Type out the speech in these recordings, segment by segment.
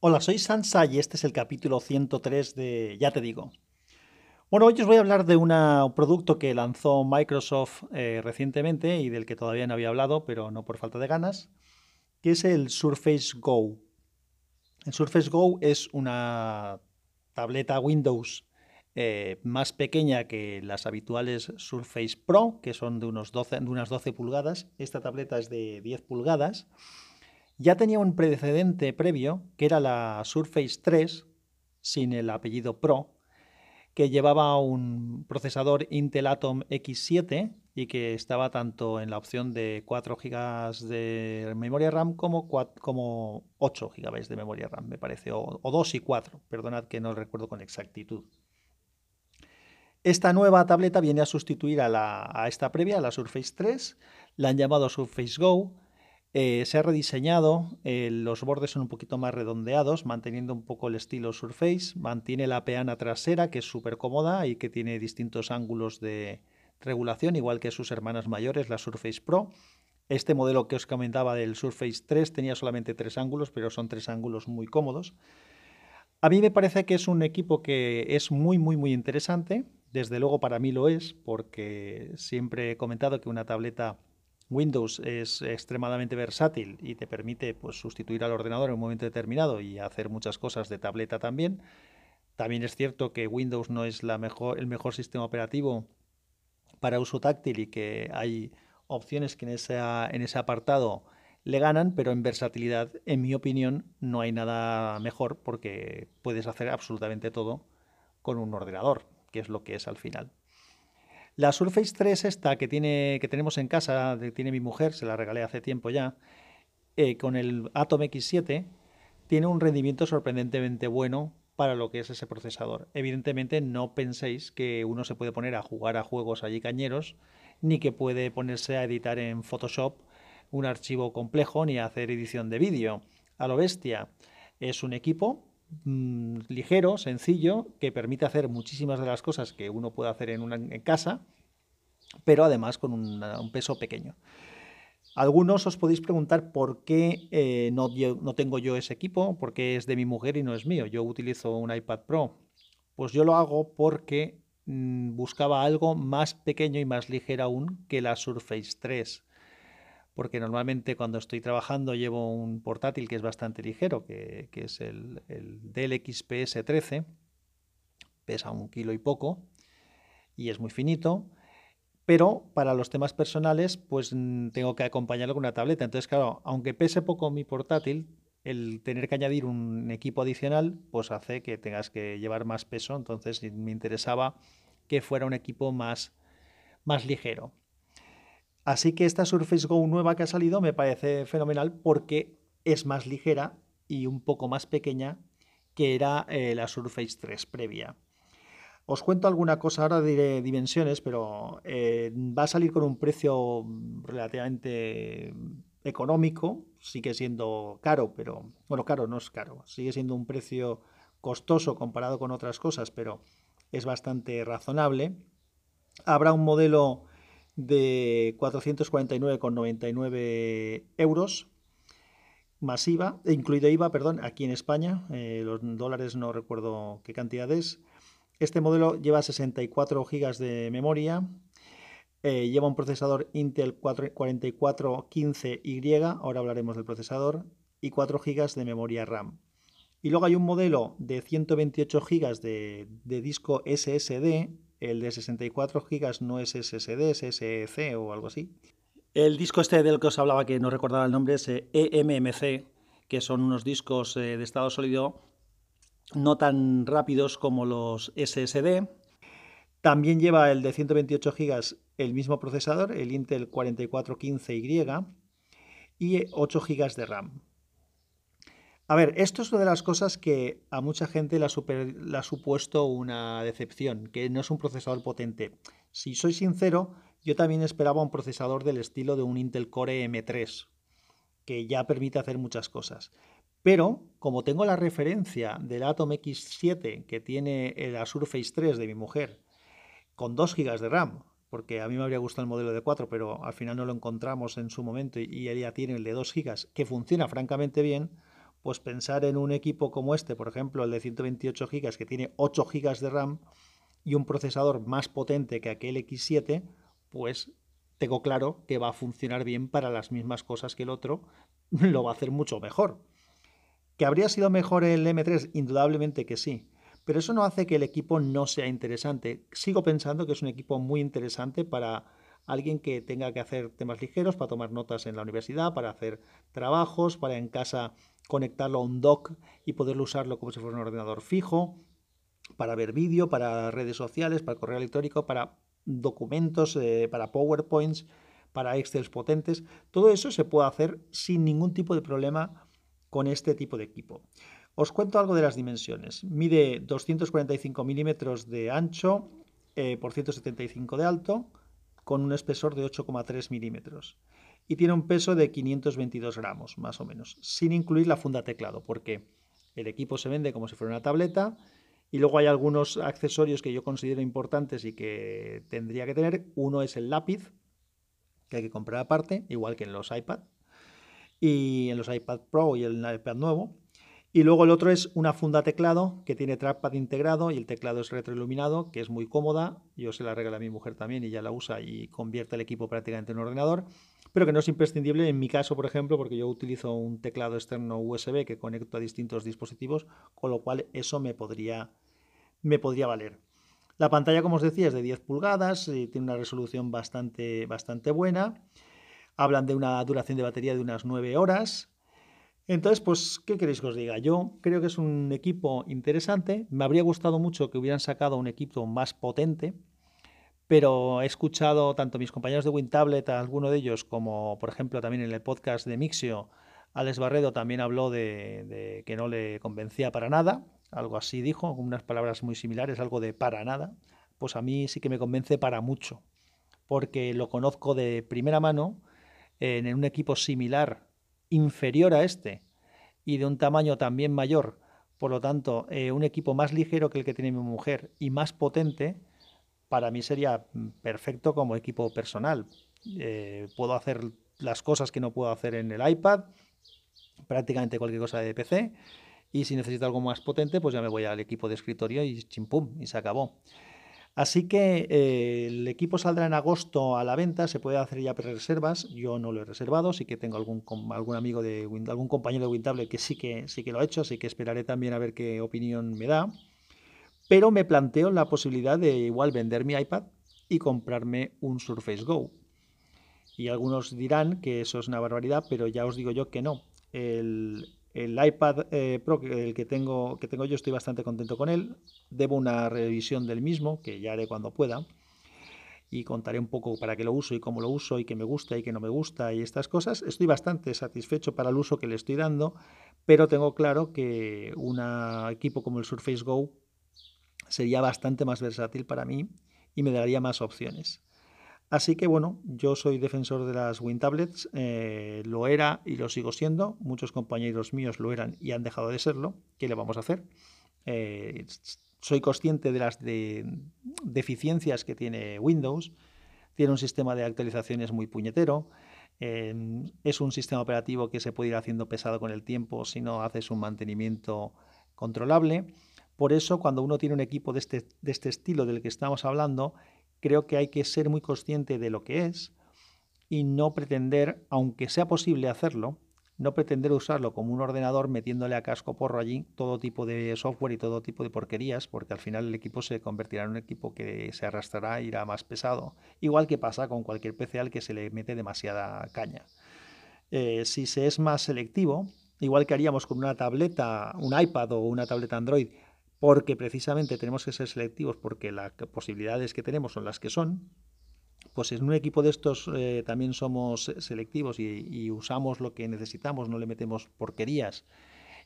Hola, soy Sansa y este es el capítulo 103 de Ya te digo. Bueno, hoy os voy a hablar de un producto que lanzó Microsoft eh, recientemente y del que todavía no había hablado, pero no por falta de ganas, que es el Surface Go. El Surface Go es una tableta Windows eh, más pequeña que las habituales Surface Pro, que son de, unos 12, de unas 12 pulgadas. Esta tableta es de 10 pulgadas ya tenía un precedente previo, que era la Surface 3, sin el apellido Pro, que llevaba un procesador Intel Atom X7 y que estaba tanto en la opción de 4 GB de memoria RAM como, 8 GB de memoria RAM, me parece, o, 2 y 4, perdonad que no recuerdo con exactitud. Esta nueva tableta viene a sustituir a, a esta previa, a la Surface 3, la han llamado Surface Go, eh, se ha rediseñado, eh, los bordes son un poquito más redondeados, manteniendo un poco el estilo Surface, mantiene la peana trasera que es súper cómoda y que tiene distintos ángulos de regulación, igual que sus hermanas mayores, la Surface Pro. Este modelo que os comentaba del Surface 3 tenía solamente tres ángulos, pero son tres ángulos muy cómodos. A mí me parece que es un equipo que es muy, muy, muy interesante. Desde luego para mí lo es, porque siempre he comentado que una tableta Windows es extremadamente versátil y te permite pues, sustituir al ordenador en un momento determinado y hacer muchas cosas de tableta también. También es cierto que Windows no es el mejor sistema operativo para uso táctil y que hay opciones que en ese apartado le ganan, pero en versatilidad, en mi opinión, no hay nada mejor porque puedes hacer absolutamente todo con un ordenador, que es lo que es al final. La Surface 3 esta que, tiene, que tenemos en casa, que tiene mi mujer, se la regalé hace tiempo ya, eh, con el Atom X7, tiene un rendimiento sorprendentemente bueno para lo que es ese procesador. Evidentemente no penséis que uno se puede poner a jugar a juegos allí cañeros, ni que puede ponerse a editar en Photoshop un archivo complejo, ni a hacer edición de vídeo. A lo bestia. Es un equipo Mm, ligero, sencillo, que permite hacer muchísimas de las cosas que uno puede hacer en, casa, pero además con un peso pequeño. Algunos os podéis preguntar por qué eh, no, tengo yo ese equipo, porque es de mi mujer y no es mío. Yo utilizo un iPad Pro. Pues yo lo hago porque mm, buscaba algo más pequeño y más ligero aún que la Surface 3 porque normalmente cuando estoy trabajando llevo un portátil que es bastante ligero, que, es el, el, Dell XPS 13, pesa un kilo y poco y es muy finito, pero para los temas personales pues mm, tengo que acompañarlo con una tableta. Entonces, claro, aunque pese poco mi portátil, el tener que añadir un equipo adicional pues hace que tengas que llevar más peso, entonces me interesaba que fuera un equipo más, más ligero. Así que esta Surface Go nueva que ha salido me parece fenomenal porque es más ligera y un poco más pequeña que era eh, la Surface 3 previa. Os cuento alguna cosa ahora de dimensiones, pero eh, va a salir con un precio relativamente económico, sigue siendo caro, pero bueno, caro no es caro, sigue siendo un precio costoso comparado con otras cosas, pero es bastante razonable. Habrá un modelo de 449,99 euros masiva, incluido IVA, perdón, aquí en España, eh, los dólares no recuerdo qué cantidad es. Este modelo lleva 64 GB de memoria, eh, lleva un procesador Intel 4415Y, ahora hablaremos del procesador, y 4 GB de memoria RAM. Y luego hay un modelo de 128 GB de, de disco SSD el de 64 GB no es SSD, es SEC o algo así. El disco este del que os hablaba, que no recordaba el nombre, es eMMC, eh, e que son unos discos eh, de estado sólido no tan rápidos como los SSD. También lleva el de 128 GB el mismo procesador, el Intel 4415Y, y 8 GB de RAM. A ver, esto es una de las cosas que a mucha gente le ha, supuesto una decepción, que no es un procesador potente. Si soy sincero, yo también esperaba un procesador del estilo de un Intel Core M3, que ya permite hacer muchas cosas. Pero, como tengo la referencia del Atom X7 que tiene la Surface 3 de mi mujer, con 2 GB de RAM, porque a mí me habría gustado el modelo de 4, pero al final no lo encontramos en su momento y ella tiene el de 2 GB, que funciona francamente bien, pues pensar en un equipo como este, por ejemplo, el de 128 GB, que tiene 8 GB de RAM y un procesador más potente que aquel X7, pues tengo claro que va a funcionar bien para las mismas cosas que el otro, lo va a hacer mucho mejor. ¿Que habría sido mejor el M3? Indudablemente que sí. Pero eso no hace que el equipo no sea interesante. Sigo pensando que es un equipo muy interesante para alguien que tenga que hacer temas ligeros, para tomar notas en la universidad, para hacer trabajos, para en casa conectarlo a un dock y poderlo usarlo como si fuera un ordenador fijo, para ver vídeo, para redes sociales, para correo electrónico, para documentos, eh, para PowerPoints, para Excel potentes. Todo eso se puede hacer sin ningún tipo de problema con este tipo de equipo. Os cuento algo de las dimensiones. Mide 245 milímetros de ancho eh, por 175 de alto, con un espesor de 8,3 milímetros. Y tiene un peso de 522 gramos, más o menos, sin incluir la funda teclado, porque el equipo se vende como si fuera una tableta y luego hay algunos accesorios que yo considero importantes y que tendría que tener. Uno es el lápiz, que hay que comprar aparte, igual que en los iPad, y en los iPad Pro y el iPad nuevo. Y luego el otro es una funda teclado que tiene trackpad integrado y el teclado es retroiluminado, que es muy cómoda. Yo se la regalo a mi mujer también y ya la usa y convierte el equipo prácticamente en un ordenador, pero que no es imprescindible en mi caso, por ejemplo, porque yo utilizo un teclado externo USB que conecto a distintos dispositivos, con lo cual eso me podría, me podría valer. La pantalla, como os decía, es de 10 pulgadas, y tiene una resolución bastante, bastante buena. Hablan de una duración de batería de unas 9 horas. Entonces, pues, ¿qué queréis que os diga? Yo creo que es un equipo interesante. Me habría gustado mucho que hubieran sacado un equipo más potente, pero he escuchado tanto mis compañeros de WinTablet, alguno de ellos, como por ejemplo también en el podcast de Mixio, Alex Barredo también habló de, de que no le convencía para nada, algo así dijo, unas palabras muy similares, algo de para nada. Pues a mí sí que me convence para mucho, porque lo conozco de primera mano en un equipo similar inferior a este y de un tamaño también mayor, por lo tanto, eh, un equipo más ligero que el que tiene mi mujer y más potente, para mí sería perfecto como equipo personal. Eh, puedo hacer las cosas que no puedo hacer en el iPad, prácticamente cualquier cosa de PC, y si necesito algo más potente, pues ya me voy al equipo de escritorio y chimpum, y se acabó. Así que eh, el equipo saldrá en agosto a la venta, se puede hacer ya pre-reservas, yo no lo he reservado, sí que tengo algún, algún amigo de algún compañero de Wintable que sí que sí que lo ha hecho, así que esperaré también a ver qué opinión me da. Pero me planteo la posibilidad de igual vender mi iPad y comprarme un Surface Go. Y algunos dirán que eso es una barbaridad, pero ya os digo yo que no. El iPad eh, Pro, el que tengo, que tengo yo, estoy bastante contento con él. Debo una revisión del mismo, que ya haré cuando pueda. Y contaré un poco para qué lo uso y cómo lo uso y qué me gusta y qué no me gusta y estas cosas. Estoy bastante satisfecho para el uso que le estoy dando, pero tengo claro que un equipo como el Surface Go sería bastante más versátil para mí y me daría más opciones. Así que bueno, yo soy defensor de las WinTablets, eh, lo era y lo sigo siendo, muchos compañeros míos lo eran y han dejado de serlo, ¿qué le vamos a hacer? Eh, soy consciente de las deficiencias que tiene Windows, tiene un sistema de actualizaciones muy puñetero, eh, es un sistema operativo que se puede ir haciendo pesado con el tiempo si no haces un mantenimiento controlable. Por eso, cuando uno tiene un equipo de este, de este estilo del que estamos hablando, creo que hay que ser muy consciente de lo que es y no pretender, aunque sea posible hacerlo, no pretender usarlo como un ordenador metiéndole a casco porro allí todo tipo de software y todo tipo de porquerías, porque al final el equipo se convertirá en un equipo que se arrastrará, irá más pesado, igual que pasa con cualquier PC al que se le mete demasiada caña. Eh, si se es más selectivo, igual que haríamos con una tableta, un iPad o una tableta Android, porque precisamente tenemos que ser selectivos porque las posibilidades que tenemos son las que son, pues en un equipo de estos eh, también somos selectivos y, usamos lo que necesitamos, no le metemos porquerías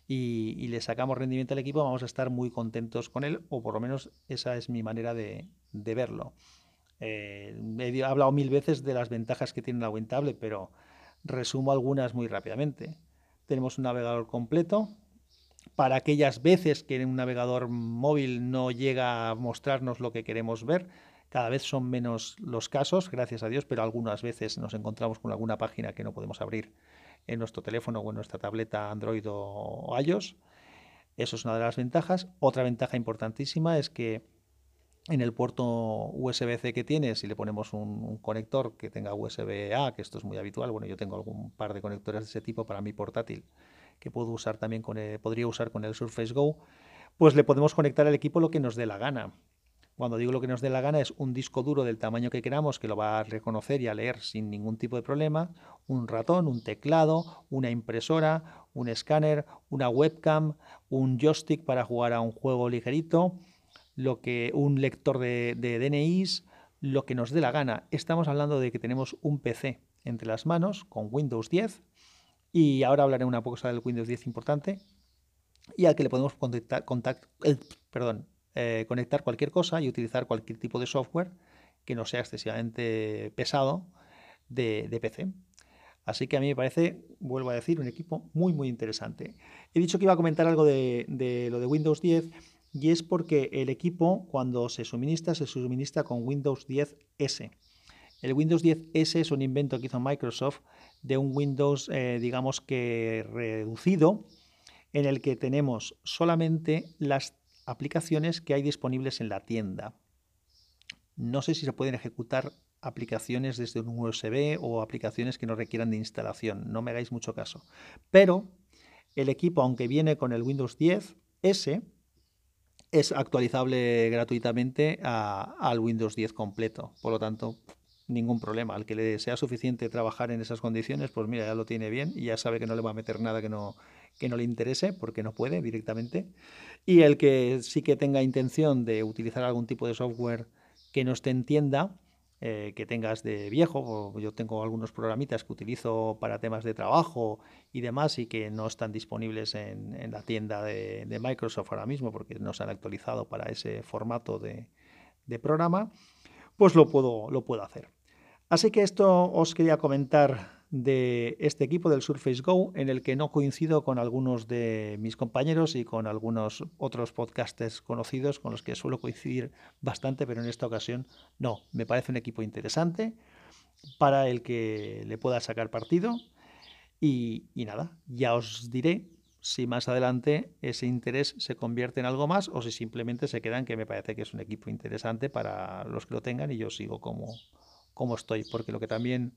y, le sacamos rendimiento al equipo, vamos a estar muy contentos con él, o por lo menos esa es mi manera de, verlo. Eh, he hablado mil veces de las ventajas que tiene la WinTablet, pero resumo algunas muy rápidamente. Tenemos un navegador completo, para aquellas veces que un navegador móvil no llega a mostrarnos lo que queremos ver. Cada vez son menos los casos, gracias a Dios, pero algunas veces nos encontramos con alguna página que no podemos abrir en nuestro teléfono o en nuestra tableta Android o iOS. Eso es una de las ventajas. Otra ventaja importantísima es que en el puerto USB-C que tiene, si le ponemos un, conector que tenga USB-A, que esto es muy habitual, bueno, yo tengo algún par de conectores de ese tipo para mi portátil que puedo usar también con podría usar con el Surface Go, pues le podemos conectar al equipo lo que nos dé la gana. Cuando digo lo que nos dé la gana es un disco duro del tamaño que queramos, que lo va a reconocer y a leer sin ningún tipo de problema, un ratón, un teclado, una impresora, un escáner, una webcam, un joystick para jugar a un juego ligerito, lo que un lector de, de DNIs, lo que nos dé la gana. Estamos hablando de que tenemos un PC entre las manos con Windows 10 y ahora hablaré una cosa del Windows 10 importante y al que le podemos conectar, eh, conectar cualquier cosa y utilizar cualquier tipo de software que no sea excesivamente pesado de, PC. Así que a mí me parece, vuelvo a decir, un equipo muy, muy interesante. He dicho que iba a comentar algo de, de lo de Windows 10 y es porque el equipo cuando se suministra, se suministra con Windows 10S. El Windows 10S es un invento que hizo Microsoft de un Windows, eh, digamos que reducido, en el que tenemos solamente las aplicaciones que hay disponibles en la tienda. No sé si se pueden ejecutar aplicaciones desde un USB o aplicaciones que no requieran de instalación, no me hagáis mucho caso. Pero el equipo, aunque viene con el Windows 10S, es actualizable gratuitamente al Windows 10 completo. Por lo tanto, ningún problema. Al que le sea suficiente trabajar en esas condiciones, pues mira, ya lo tiene bien y ya sabe que no le va a meter nada que no, que no le interese, porque no puede directamente. Y el que sí que tenga intención de utilizar algún tipo de software que no esté en tienda, eh, que tengas de viejo. Yo tengo algunos programitas que utilizo para temas de trabajo y demás y que no están disponibles en, la tienda de, Microsoft ahora mismo porque no se han actualizado para ese formato de, programa, pues lo puedo, lo puedo hacer. Así que esto os quería comentar de este equipo del Surface Go, en el que no coincido con algunos de mis compañeros y con algunos otros podcasters conocidos con los que suelo coincidir bastante, pero en esta ocasión no. Me parece un equipo interesante para el que le pueda sacar partido. Y, y nada, ya os diré si más adelante ese interés se convierte en algo más o si simplemente se quedan que me parece que es un equipo interesante para los que lo tengan y yo sigo como, como estoy, porque lo que también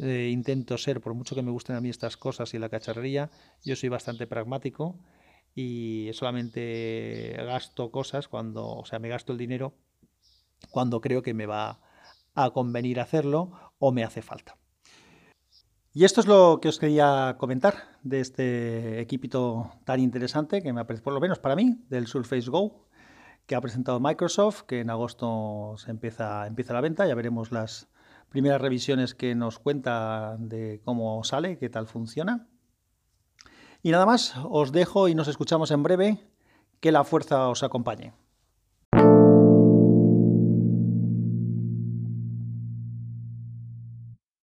eh, intento ser, por mucho que me gusten a mí estas cosas y la cacharrería, yo soy bastante pragmático y solamente gasto cosas cuando, o sea, me gasto el dinero cuando creo que me va a convenir hacerlo o me hace falta. Y esto es lo que os quería comentar de este equipito tan interesante que me ha por lo menos para mí, del Surface Go, que ha presentado Microsoft, que en agosto se empieza, empieza la venta, ya veremos las, primeras revisiones que nos cuenta de cómo sale, qué tal funciona. Y nada más, os dejo y nos escuchamos en breve. Que la fuerza os acompañe.